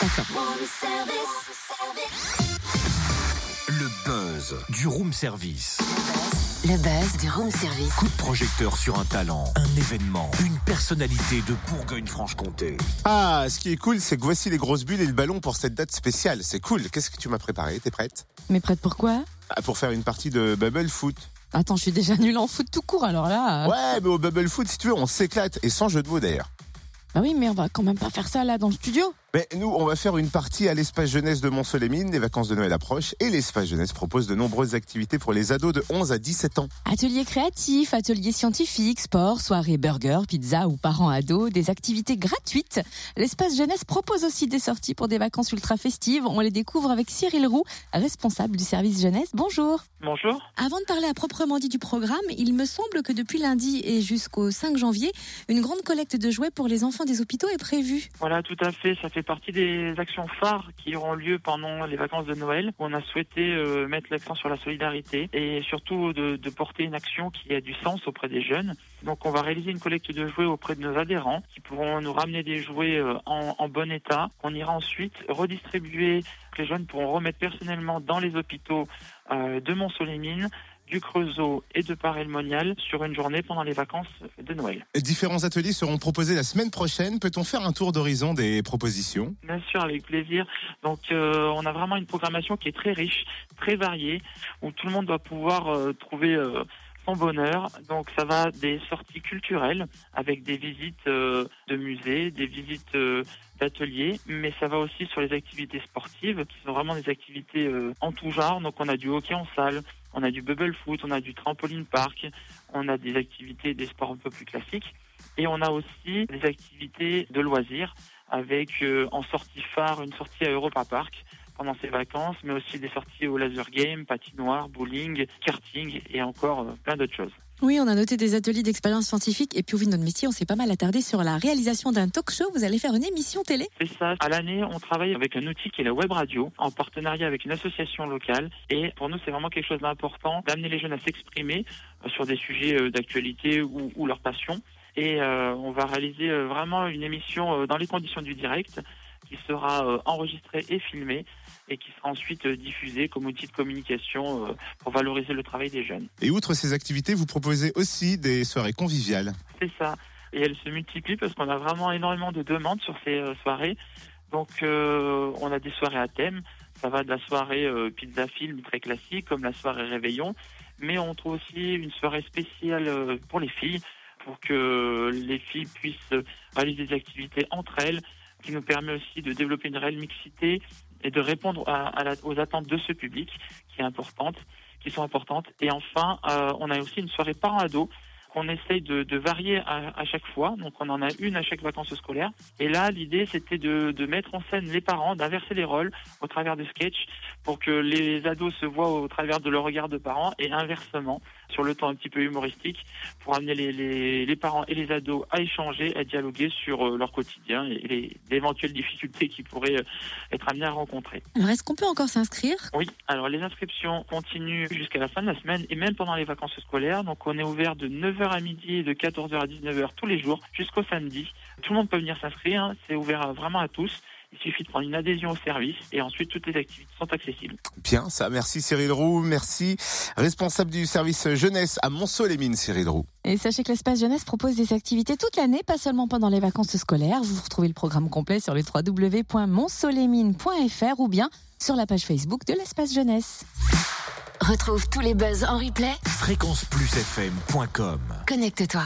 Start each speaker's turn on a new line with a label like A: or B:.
A: D'accord.
B: Le buzz du room service.
C: Le buzz du room service.
B: Coup de projecteur sur un talent, un événement, une personnalité de Bourgogne-Franche-Comté.
D: Ah, ce qui est cool, c'est que voici les grosses bulles et le ballon pour cette date spéciale. C'est cool. Qu'est-ce que tu m'as préparé? T'es prête?
A: Mais prête pourquoi
D: Ah, Pour faire une partie de Bubble Foot.
A: Attends, je suis déjà nulle en foot tout court, alors là. euh,
D: Ouais, mais au Bubble Foot, si tu veux, on s'éclate. Et sans jeu de mots d'ailleurs.
A: Bah oui, mais on va quand même pas faire ça là dans le studio.
D: Mais nous, on va faire une partie à l'espace jeunesse de Mont-Solémine. Les vacances de Noël approchent et l'espace jeunesse propose de nombreuses activités pour les ados de 11 à 17 ans.
A: Ateliers créatifs, ateliers scientifiques, sport, soirées burger, pizza ou parents ados, des activités gratuites. L'espace jeunesse propose aussi des sorties pour des vacances ultra festives. On les découvre avec Cyril Roux, responsable du service jeunesse. Bonjour.
E: Bonjour.
A: Avant de parler à proprement dit du programme, il me semble que depuis lundi et jusqu'au 5 janvier, une grande collecte de jouets pour les enfants des hôpitaux est prévue.
E: Voilà, tout à fait. Ça fait partie des actions phares qui auront lieu pendant les vacances de Noël. On a souhaité euh, mettre l'accent sur la solidarité et surtout de, porter une action qui a du sens auprès des jeunes. Donc, on va réaliser une collecte de jouets auprès de nos adhérents qui pourront nous ramener des jouets euh, en, bon état. On ira ensuite redistribuer. Les jeunes pourront remettre personnellement dans les hôpitaux euh, de Mont-Solémine du Creusot et de Paray-le-Monial sur une journée pendant les vacances de Noël.
D: Différents ateliers seront proposés la semaine prochaine. Peut-on faire un tour d'horizon des propositions?
E: Bien sûr, avec plaisir. Donc, euh, on a vraiment une programmation qui est très riche, très variée, où tout le monde doit pouvoir euh, trouver euh, son bonheur. Donc, ça va des sorties culturelles avec des visites euh, de musées, des visites euh, d'ateliers, mais ça va aussi sur les activités sportives, qui sont vraiment des activités euh, en tout genre. Donc, on a du hockey en salle, on a du bubble foot, on a du trampoline park, on a des activités, des sports un peu plus classiques, et on a aussi des activités de loisirs avec euh, en sortie phare une sortie à Europa Park pendant ses vacances, mais aussi des sorties au laser game, patinoire, bowling, karting et encore euh, plein d'autres choses.
A: Oui, on a noté des ateliers d'expérience scientifique et puis au vu de notre métier, on s'est pas mal attardé sur la réalisation d'un talk show. Vous allez faire une émission télé
E: C'est ça. À l'année, on travaille avec un outil qui est la web radio, en partenariat avec une association locale. Et pour nous, c'est vraiment quelque chose d'important d'amener les jeunes à s'exprimer euh, sur des sujets euh, d'actualité ou, ou leur passion. Et euh, on va réaliser euh, vraiment une émission euh, dans les conditions du direct qui sera enregistrée et filmée et qui sera ensuite diffusée comme outil de communication pour valoriser le travail des jeunes.
D: Et outre ces activités, vous proposez aussi des soirées conviviales.
E: C'est ça. Et elles se multiplient parce qu'on a vraiment énormément de demandes sur ces soirées. Donc, euh, on a des soirées à thème. Ça va de la soirée euh, pizza film très classique, comme la soirée réveillon. Mais on trouve aussi une soirée spéciale euh, pour les filles, pour que les filles puissent réaliser des activités entre elles, qui nous permet aussi de développer une réelle mixité et de répondre aux attentes de ce public, qui est importante, qui sont importantes. Et enfin, euh, on a aussi une soirée parents-ados qu'on essaye de, varier à, chaque fois. Donc on en a une à chaque vacances scolaires. Et là, l'idée, c'était de, de mettre en scène les parents, d'inverser les rôles au travers de sketchs pour que les ados se voient au travers de leur regard de parents et inversement, sur le temps un petit peu humoristique, pour amener les, les, les parents et les ados à échanger, à dialoguer sur euh, leur quotidien et les, les éventuelles difficultés qu'ils pourraient euh, être amenés à rencontrer.
A: Est-ce qu'on peut encore s'inscrire?
E: Oui, alors les inscriptions continuent jusqu'à la fin de la semaine et même pendant les vacances scolaires. Donc on est ouvert de 9h à midi et de 14h à 19h tous les jours jusqu'au samedi. Tout le monde peut venir s'inscrire, hein. c'est ouvert à- vraiment à tous. Il suffit de prendre une adhésion au service et ensuite toutes les activités sont accessibles.
D: Bien, ça. Merci Cyril Roux. Merci. Responsable du service jeunesse à Monceau-les-Mines, Cyril Roux.
A: Et sachez que l'espace jeunesse propose des activités toute l'année, pas seulement pendant les vacances scolaires. Vous retrouvez le programme complet sur le www.monsolémine.fr ou bien sur la page Facebook de l'espace jeunesse.
C: Retrouve tous les buzz en replay.
B: Fréquenceplusfm.com
C: Connecte-toi.